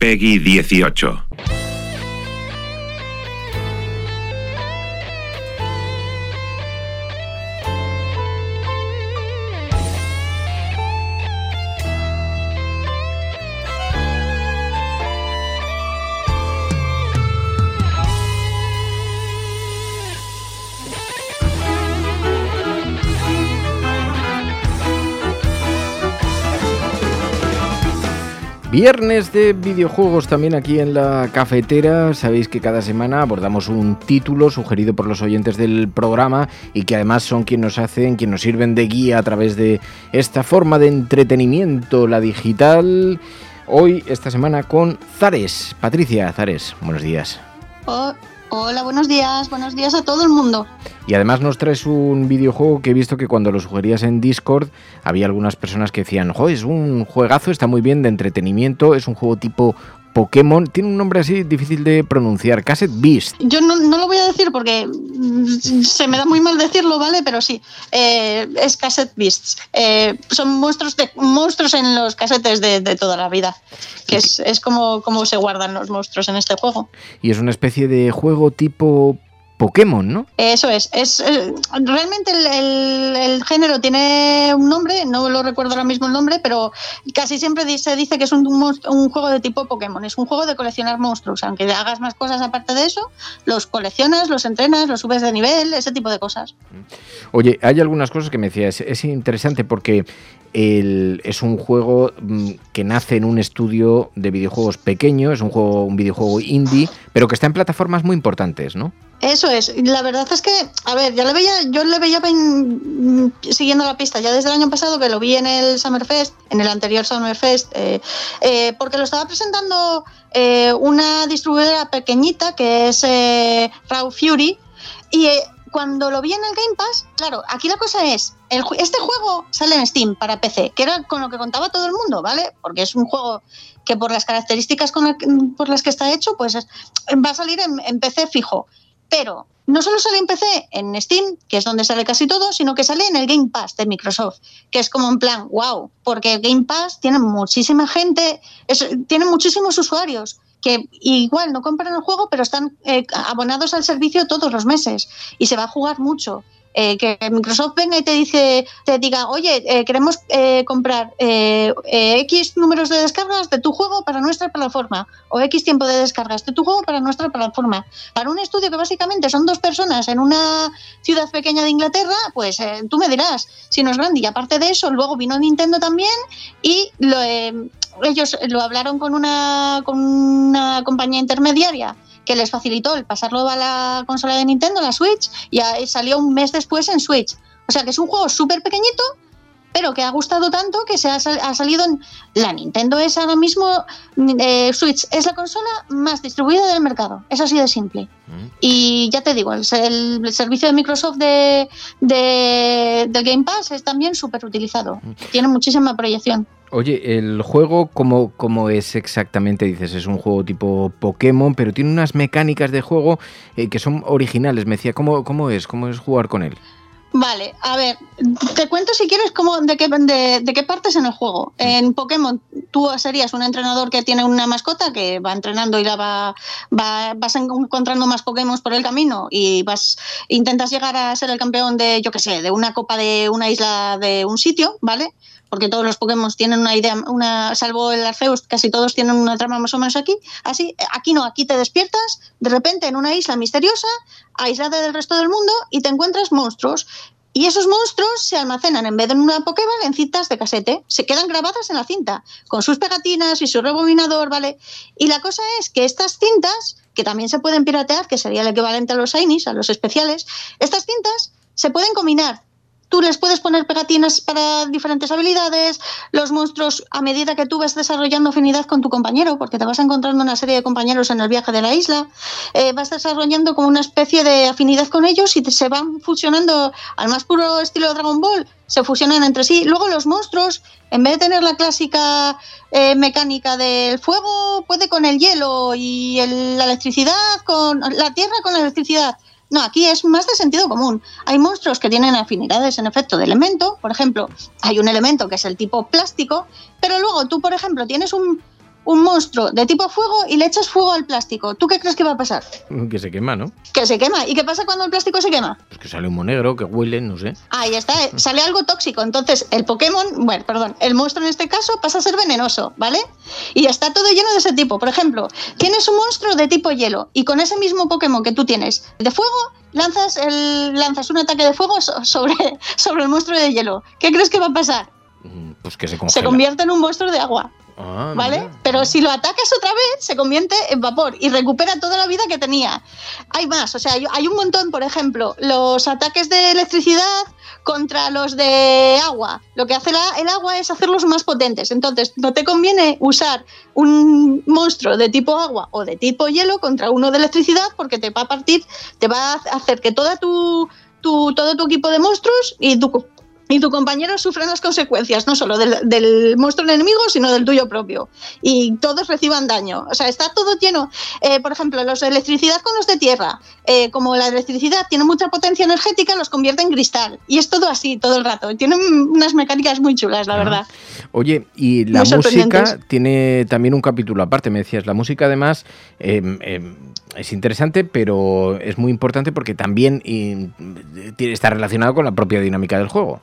Peggy 18. Viernes de videojuegos también aquí en la cafetera. Sabéis que cada semana abordamos un título sugerido por los oyentes del programa y que además son quienes nos hacen, quienes nos sirven de guía a través de esta forma de entretenimiento, la digital. Hoy, esta semana, con Zares. Patricia Zares, buenos días. Oh, hola, buenos días. Buenos días a todo el mundo. Y además nos traes un videojuego que he visto que cuando lo sugerías en Discord había algunas personas que decían, jo, es un juegazo, está muy bien de entretenimiento, es un juego tipo Pokémon, tiene un nombre así difícil de pronunciar, Cassette Beast. Yo no, no lo voy a decir porque se me da muy mal decirlo, ¿vale? Pero sí, eh, es Cassette Beasts. Eh, son monstruos, de, monstruos en los casetes de, de toda la vida, que es, es como, como se guardan los monstruos en este juego. Y es una especie de juego tipo Pokémon, ¿no? Eso es. es eh, realmente el, el- el género tiene un nombre, no lo recuerdo ahora mismo el nombre, pero casi siempre se dice que es un, un juego de tipo Pokémon. Es un juego de coleccionar monstruos. Aunque hagas más cosas aparte de eso, los coleccionas, los entrenas, los subes de nivel, ese tipo de cosas. Oye, hay algunas cosas que me decías, es interesante porque el- es un juego mm, que nace en un estudio de videojuegos pequeño, es un juego, un videojuego indie, pero que está en plataformas muy importantes, ¿no? Eso es. La verdad es que, a ver, ya le veía, yo le veía mm, siguiendo la pista ya desde el año pasado que lo vi en el Summerfest, en el anterior Summerfest, eh, eh, porque lo estaba presentando eh, una distribuidora pequeñita que es eh, Raw Fury y eh, cuando lo vi en el Game Pass, claro, aquí la cosa es, el este juego sale en Steam para PC, que era con lo que contaba todo el mundo, ¿vale? Porque es un juego que por las características con por las que está hecho, pues es- va a salir en- en PC fijo. Pero no solo sale en PC, en Steam, que es donde sale casi todo, sino que sale en el Game Pass de Microsoft, que es como en plan, wow, porque Game Pass tiene muchísima gente, tiene muchísimos usuarios que igual no compran el juego, pero están eh, abonados al servicio todos los meses y se va a jugar mucho. Eh, que Microsoft venga y te dice, te diga, oye, eh, queremos eh, comprar eh, eh, X números de descargas de tu juego para nuestra plataforma o X tiempo de descargas de tu juego para nuestra plataforma. Para un estudio que básicamente son dos personas en una ciudad pequeña de Inglaterra, pues eh, tú me dirás si no es grande. Y aparte de eso, luego vino Nintendo también y lo, ellos lo hablaron con una, con una compañía intermediaria que les facilitó el pasarlo a la consola de Nintendo, la Switch, y salió un mes después en Switch. O sea que es un juego súper pequeñito, pero que ha gustado tanto que se ha, sal- ha salido en la Nintendo es ahora mismo eh, Switch es la consola más distribuida del mercado es así de simple. Y ya te digo el, servicio de Microsoft de, de, de Game Pass es también súper utilizado tiene muchísima proyección Oye, el juego, ¿cómo, ¿cómo es exactamente? Dices, es un juego tipo Pokémon, pero tiene unas mecánicas de juego eh, que son originales. Me decía, ¿cómo, ¿cómo es? ¿Cómo es jugar con él? Vale, a ver, te cuento si quieres cómo, de, qué, de, de qué partes en el juego. En Pokémon tú serías un entrenador que tiene una mascota que va entrenando y la va, va- vas encontrando más Pokémon por el camino y vas intentas llegar a ser el campeón de, yo qué sé, de una copa de una isla de un sitio, ¿vale? Porque todos los Pokémon tienen una idea, una, salvo el Arceus, casi todos tienen una trama más o menos aquí. Así, aquí no, aquí te despiertas de repente en una isla misteriosa, aislada del resto del mundo, y te encuentras monstruos. Y esos monstruos se almacenan en vez de en una Pokéball en cintas de casete. Se quedan grabadas en la cinta, con sus pegatinas y su rebobinador, ¿vale? Y la cosa es que estas cintas, que también se pueden piratear, que sería el equivalente a los Shinies, a los especiales, estas cintas se pueden combinar Tú les puedes poner pegatinas para diferentes habilidades, los monstruos a medida que tú vas desarrollando afinidad con tu compañero, porque te vas encontrando una serie de compañeros en el viaje de la isla, eh, vas desarrollando como una especie de afinidad con ellos y se van fusionando al más puro estilo Dragon Ball, se fusionan entre sí. Luego los monstruos, en vez de tener la clásica eh, mecánica del fuego, puede con el hielo y la electricidad con la tierra con la electricidad. No, aquí es más de sentido común. Hay monstruos que tienen afinidades en efecto de elemento. Por ejemplo, hay un elemento que es el tipo plástico, pero luego tú, por ejemplo, tienes un, un monstruo de tipo fuego y le echas fuego al plástico. ¿Tú qué crees que va a pasar? Que se quema, ¿no? Que se quema. ¿Y qué pasa cuando el plástico se quema? Pues que sale humo negro, que huele, no sé. Ahí está, eh, sale algo tóxico. Entonces, el Pokémon, bueno, perdón, el monstruo en este caso pasa a ser venenoso, ¿vale? Y está todo lleno de ese tipo. Por ejemplo, tienes un monstruo de tipo hielo y con ese mismo Pokémon que tú tienes de fuego, lanzas, el, lanzas un ataque de fuego sobre, sobre el monstruo de hielo. ¿Qué crees que va a pasar? Mm, pues que se. Se convierte en un monstruo de agua. Ah, ¿Vale? mira. Pero si lo atacas otra vez, se convierte en vapor y recupera toda la vida que tenía. Hay más, o sea, hay, un montón, por ejemplo, los ataques de electricidad contra los de agua. Lo que hace la- el agua es hacerlos más potentes. Entonces, no te conviene usar un monstruo de tipo agua o de tipo hielo contra uno de electricidad porque te va a partir, te va a hacer que toda tu, tu- todo tu equipo de monstruos y tu, y tu compañero sufran las consecuencias, no solo del, del monstruo enemigo, sino del tuyo propio. Y todos reciban daño. O sea, está todo lleno. Eh, por ejemplo, los de electricidad con los de tierra. Eh, como la electricidad tiene mucha potencia energética, los convierte en cristal. Y es todo así, todo el rato. Tienen unas mecánicas muy chulas, la verdad. Oye, y la Muy música tiene también un capítulo aparte, me decías. La música además eh, eh, es interesante, pero es muy importante porque también eh, está relacionado con la propia dinámica del juego.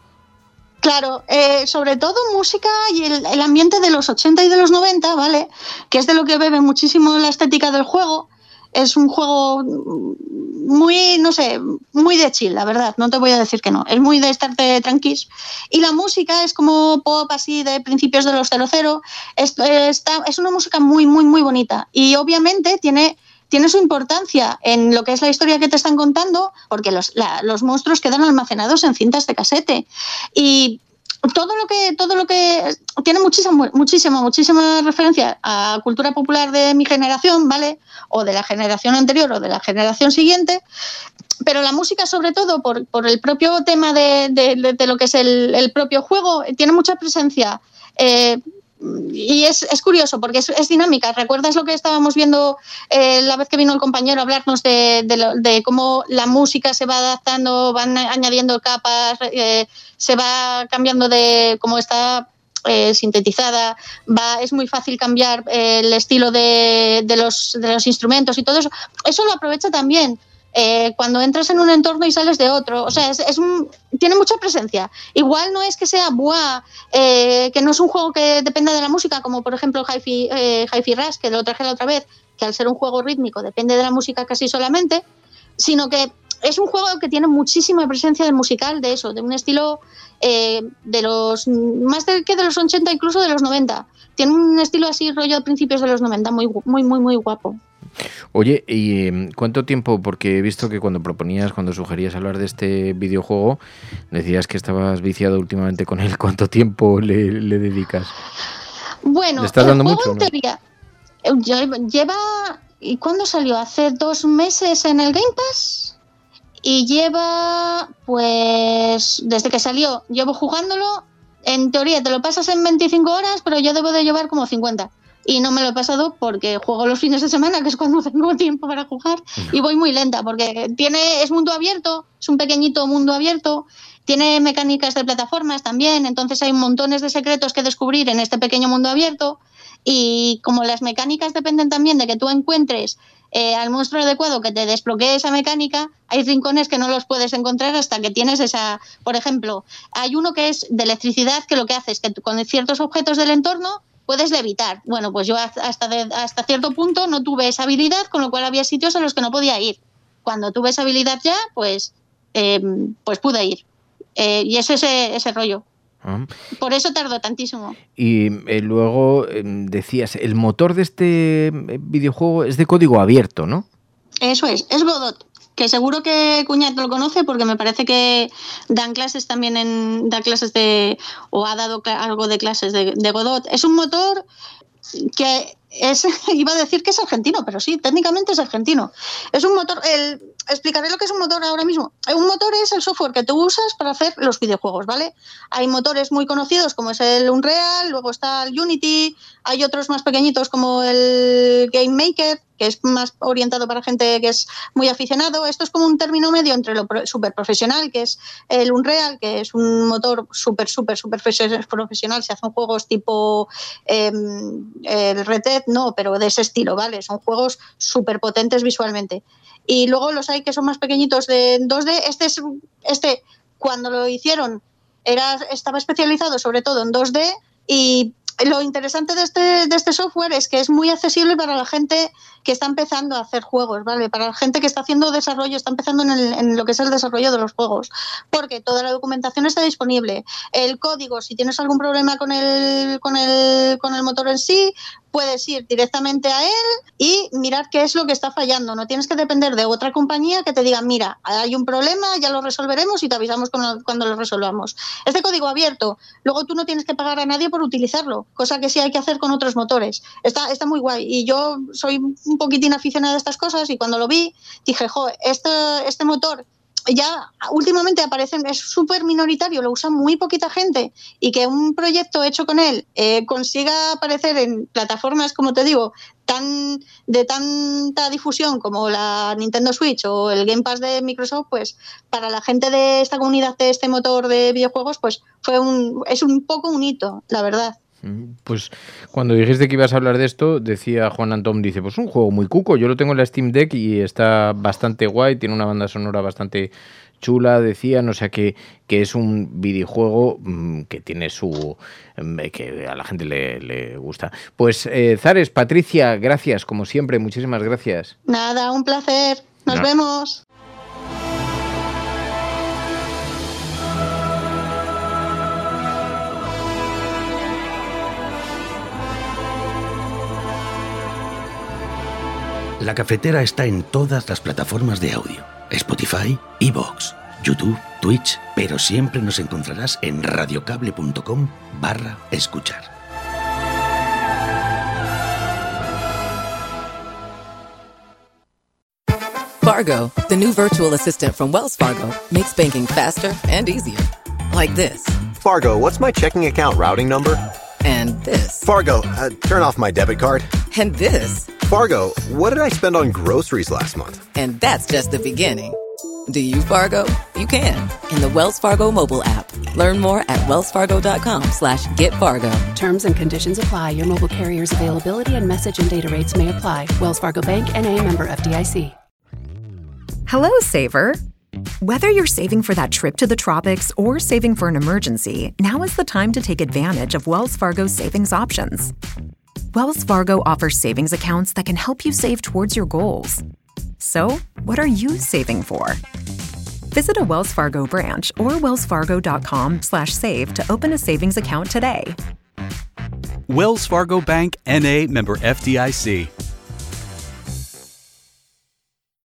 Claro, eh, sobre todo música y el, ambiente de los 80 y de los 90, ¿vale? Que es de lo que bebe muchísimo la estética del juego. Es un juego muy, no sé, muy de chill, la verdad, no te voy a decir que no. Es muy de estarte tranquis. Y la música es como pop así de principios de los 00. Es, es una música muy, muy, muy bonita. Y obviamente tiene tiene su importancia en lo que es la historia que te están contando, porque los, los monstruos quedan almacenados en cintas de casete. Y todo lo que, todo lo que tiene muchísima, muchísima, muchísima referencia a cultura popular de mi generación, ¿vale? O de la generación anterior o de la generación siguiente. Pero la música, sobre todo, por, por el propio tema de, de- lo que es el, el propio juego, tiene mucha presencia. Eh, y es, es curioso porque es, dinámica. ¿Recuerdas lo que estábamos viendo eh, la vez que vino el compañero a hablarnos de, de cómo la música se va adaptando, van añadiendo capas, eh, se va cambiando de cómo está eh, sintetizada, va, es muy fácil cambiar el estilo de, de los, de los instrumentos y todo eso. Eso lo aprovecha también. Eh, cuando entras en un entorno y sales de otro, o sea, es, un- tiene mucha presencia. Igual no es que sea buah, eh, que no es un juego que dependa de la música, como por ejemplo Hi-Fi, eh, Rush, que lo traje la otra vez, que al ser un juego rítmico depende de la música casi solamente, sino que es un juego que tiene muchísima presencia del musical, de eso, de un estilo eh, de los más de, que de los 80, incluso de los 90. Tiene un estilo así, rollo de principios de los 90, muy, muy, muy, muy guapo. Oye, ¿y em, cuánto tiempo? Porque he visto que cuando proponías, cuando sugerías hablar de este videojuego, decías que estabas viciado últimamente con él. ¿Cuánto tiempo le, le dedicas? Bueno, ¿Le estás el dando juego mucho en teoría eh, lle- lleva. ¿Y cuándo salió? Hace dos meses en el Game Pass. Y lleva, pues, desde que salió, llevo jugándolo. En teoría te lo pasas en 25 horas, pero yo debo de llevar como 50. Y no me lo he pasado porque juego los fines de semana, que es cuando tengo tiempo para jugar. Y voy muy lenta porque tiene es mundo abierto, es un pequeñito mundo abierto. Tiene mecánicas de plataformas también, entonces hay montones de secretos que descubrir en este pequeño mundo abierto. Y como las mecánicas dependen también de que tú encuentres eh, al monstruo adecuado que te desbloquee esa mecánica, hay rincones que no los puedes encontrar hasta que tienes esa. Por ejemplo, hay uno que es de electricidad que lo que hace es que con ciertos objetos del entorno puedes levitar. Bueno, pues yo hasta, hasta cierto punto no tuve esa habilidad, con lo cual había sitios a los que no podía ir. Cuando tuve esa habilidad ya, pues, eh, pues pude ir. Eh, y es ese rollo. Ah. Por eso tardó tantísimo. Y eh, luego em, decías, el motor de este videojuego es de código abierto, ¿no? Eso es, es Godot, que seguro que Cuñat lo conoce porque me parece que dan clases también en, da clases de, o ha dado algo de clases de, de Godot. Es un motor que es, iba a decir que es argentino, pero sí, técnicamente es argentino. Es un motor, el, explicaré lo que es un motor ahora mismo. Un motor es el software que tú usas para hacer los videojuegos, ¿vale? Hay motores muy conocidos como es el Unreal, luego está el Unity, hay otros más pequeñitos como el Game Maker, que es más orientado para gente que es muy aficionado. Esto es como un término medio entre lo súper profesional, que es el Unreal, que es un motor súper, súper, súper profesional. Se hacen juegos tipo em, el Red No, pero de ese estilo, ¿vale? Son juegos súper potentes visualmente. Y luego los hay que son más pequeñitos de 2D. Este, es, este cuando lo hicieron, era, estaba especializado sobre todo en 2D y lo interesante de este, de este software es que es muy accesible para la gente que está empezando a hacer juegos, ¿vale? Para la gente que está haciendo desarrollo, está empezando en, en, lo que es el desarrollo de los juegos, porque toda la documentación está disponible. El código, si tienes algún problema con el, con el, con el motor en sí, puedes ir directamente a él y mirar qué es lo que está fallando. No tienes que depender de otra compañía que te diga, mira, hay un problema, ya lo resolveremos y te avisamos cuando, lo resolvamos. Es de código abierto. Luego tú no tienes que pagar a nadie por utilizarlo, cosa que sí hay que hacer con otros motores. Está, está muy guay. Y yo soy un poquitín aficionada a estas cosas y cuando lo vi dije, jo, este, este motor ya últimamente aparecen, es súper minoritario, lo usa muy poquita gente y que un proyecto hecho con él eh, consiga aparecer en plataformas, como te digo, tan de tanta difusión como la Nintendo Switch o el Game Pass de Microsoft, pues para la gente de esta comunidad de este motor de videojuegos, pues fue un, es un poco un hito, la verdad. Pues cuando dijiste que ibas a hablar de esto, decía Juan Antón, dice, pues un juego muy cuco, yo lo tengo en la Steam Deck y está bastante guay, tiene una banda sonora bastante chula, decía, o sea que, que es un videojuego mm, que tiene su... Mm, que a la gente le, gusta. Pues eh, Zares, Patricia, gracias, como siempre, muchísimas gracias. Nada, un placer, nos vemos. La cafetera está en todas las plataformas de audio. Spotify, Evox, YouTube, Twitch, pero siempre nos encontrarás en radiocable.com barra escuchar. Fargo, the new virtual assistant from Wells Fargo, makes banking faster and easier. Like this. Fargo, what's my checking account routing number? And this. Fargo, uh, turn off my debit card. And this. Fargo, what did I spend on groceries last month? And that's just the beginning. Do you Fargo? You can in the Wells Fargo mobile app. Learn more at wellsfargo.com slash get Fargo. Terms and conditions apply. Your mobile carrier's availability and message and data rates may apply. Wells Fargo Bank and a member FDIC. Hello, Saver. Whether you're saving for that trip to the tropics or saving for an emergency, now is the time to take advantage of Wells Fargo's savings options. Wells Fargo offers savings accounts that can help you save towards your goals. So, what are you saving for? Visit a Wells Fargo branch or wellsfargo.com/save to open a savings account today. Wells Fargo Bank NA member FDIC.